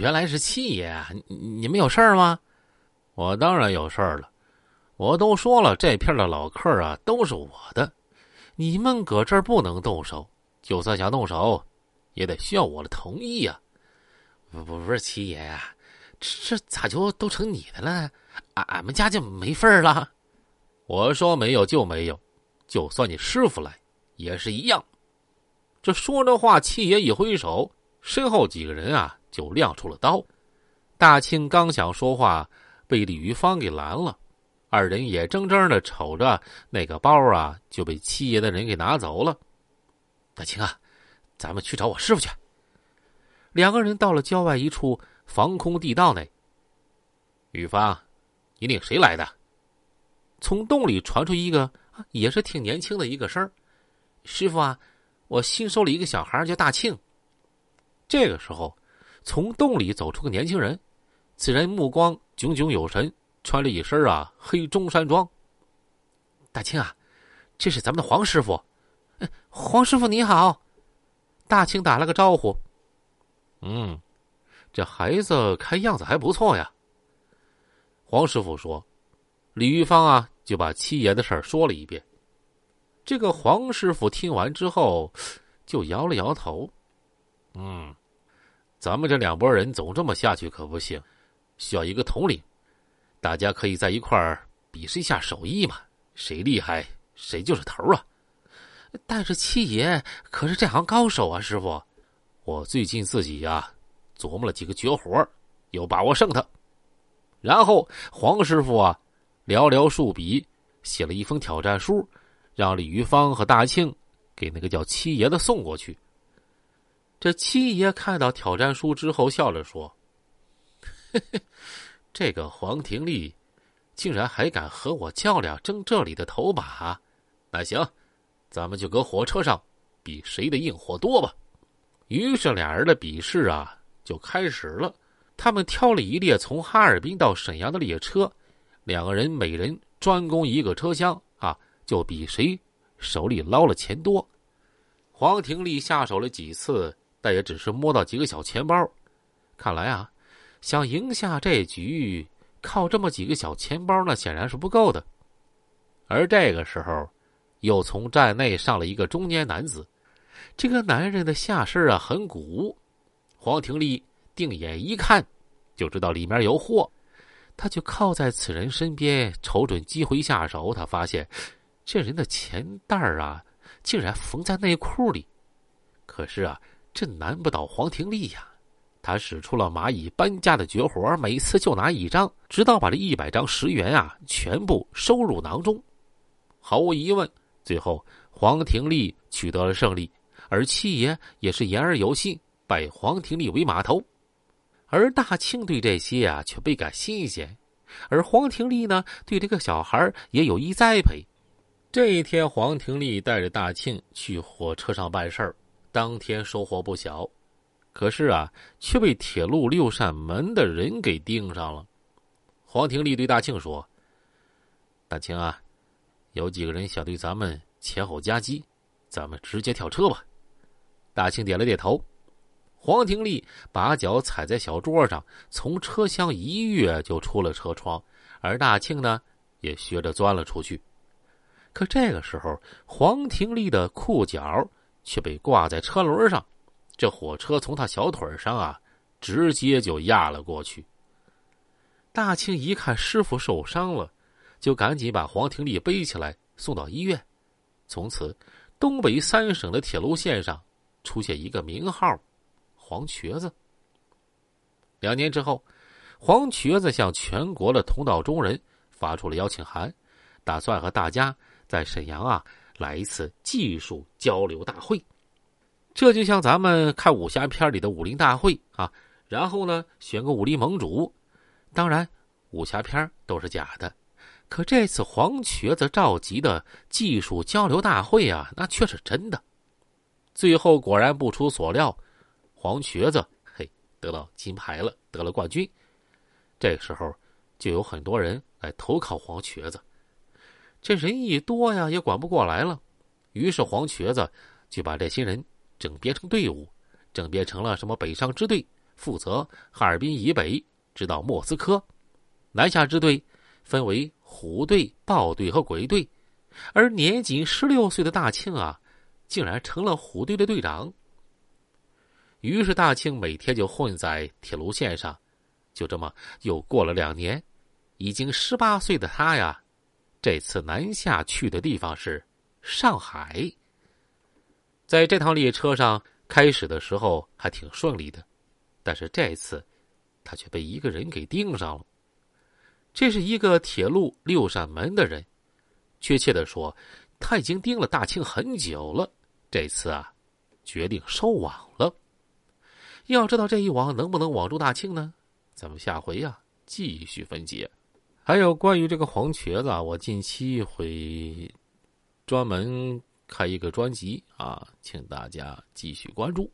原来是七爷啊！你你们有事儿吗？我当然有事儿了。我都说了，这片的老客啊都是我的，你们搁这儿不能动手。就算想动手，也得需要我的同意呀。不不不是七爷呀，这这咋就都成你的了？俺俺们家就没份儿了。我说没有就没有，就算你师傅来也是一样。这说着话，七爷一挥手，身后几个人啊就亮出了刀。大庆刚想说话，被李玉芳给拦了。二人眼睁睁的瞅着那个包啊就被七爷的人给拿走了。大庆啊，咱们去找我师傅去。两个人到了郊外一处防空地道内。玉芳，你领谁来的？从洞里传出一个也是挺年轻的一个声师傅啊，我新收了一个小孩叫大庆。这个时候，从洞里走出个年轻人，此人目光炯炯有神。穿了一身啊黑中山装。大庆啊，这是咱们的黄师傅。黄师傅你好。大庆打了个招呼。嗯，这孩子看样子还不错呀。黄师傅说：“李玉芳啊，就把七爷的事儿说了一遍。”这个黄师傅听完之后，就摇了摇头。嗯，咱们这两拨人总这么下去可不行，需要一个统领。大家可以在一块儿比试一下手艺嘛，谁厉害谁就是头啊！但是七爷可是这行高手啊，师傅，我最近自己呀琢磨了几个绝活，有把握胜他。然后黄师傅啊寥寥数笔写了一封挑战书，让李玉芳和大庆给那个叫七爷的送过去。这七爷看到挑战书之后，笑着说：“嘿嘿。”这个黄廷利，竟然还敢和我较量，争这里的头把。那行，咱们就搁火车上比谁的硬货多吧。于是俩人的比试啊就开始了。他们挑了一列从哈尔滨到沈阳的列车，两个人每人专攻一个车厢啊，就比谁手里捞了钱多。黄廷利下手了几次，但也只是摸到几个小钱包。看来啊。想赢下这局，靠这么几个小钱包，那显然是不够的。而这个时候，又从站内上了一个中年男子。这个男人的下身啊很鼓，黄庭丽定眼一看，就知道里面有货。他就靠在此人身边，瞅准机会下手。他发现这人的钱袋啊，竟然缝在内裤里。可是啊，这难不倒黄廷利呀。他使出了蚂蚁搬家的绝活，每次就拿一张，直到把这一百张十元啊全部收入囊中。毫无疑问，最后黄廷利取得了胜利，而七爷也是言而有信，拜黄廷利为码头。而大庆对这些啊却倍感新鲜，而黄廷利呢对这个小孩也有意栽培。这一天，黄廷利带着大庆去火车上办事儿，当天收获不小。可是啊，却被铁路六扇门的人给盯上了。黄廷利对大庆说：“大庆啊，有几个人想对咱们前后夹击，咱们直接跳车吧。”大庆点了点头。黄廷利把脚踩在小桌上，从车厢一跃就出了车窗，而大庆呢，也学着钻了出去。可这个时候，黄廷利的裤脚却被挂在车轮上。这火车从他小腿上啊，直接就压了过去。大庆一看师傅受伤了，就赶紧把黄廷利背起来送到医院。从此，东北三省的铁路线上出现一个名号——黄瘸子。两年之后，黄瘸子向全国的同道中人发出了邀请函，打算和大家在沈阳啊来一次技术交流大会。这就像咱们看武侠片里的武林大会啊，然后呢选个武林盟主。当然，武侠片都是假的，可这次黄瘸子召集的技术交流大会啊，那却是真的。最后果然不出所料，黄瘸子嘿得到金牌了，得了冠军。这个时候就有很多人来投靠黄瘸子，这人一多呀，也管不过来了。于是黄瘸子就把这些人。整编成队伍，整编成了什么北上支队、负责哈尔滨以北，直到莫斯科。南下支队分为虎队、豹队和鬼队，而年仅十六岁的大庆啊，竟然成了虎队的队长。于是大庆每天就混在铁路线上，就这么又过了两年。已经十八岁的他呀，这次南下去的地方是上海。在这趟列车上，开始的时候还挺顺利的，但是这次他却被一个人给盯上了。这是一个铁路六扇门的人，确切的说，他已经盯了大庆很久了。这次啊，决定收网了。要知道这一网能不能网住大庆呢？咱们下回呀继续分解。还有关于这个黄瘸子啊，我近期会专门开一个专辑啊，请大家继续关注。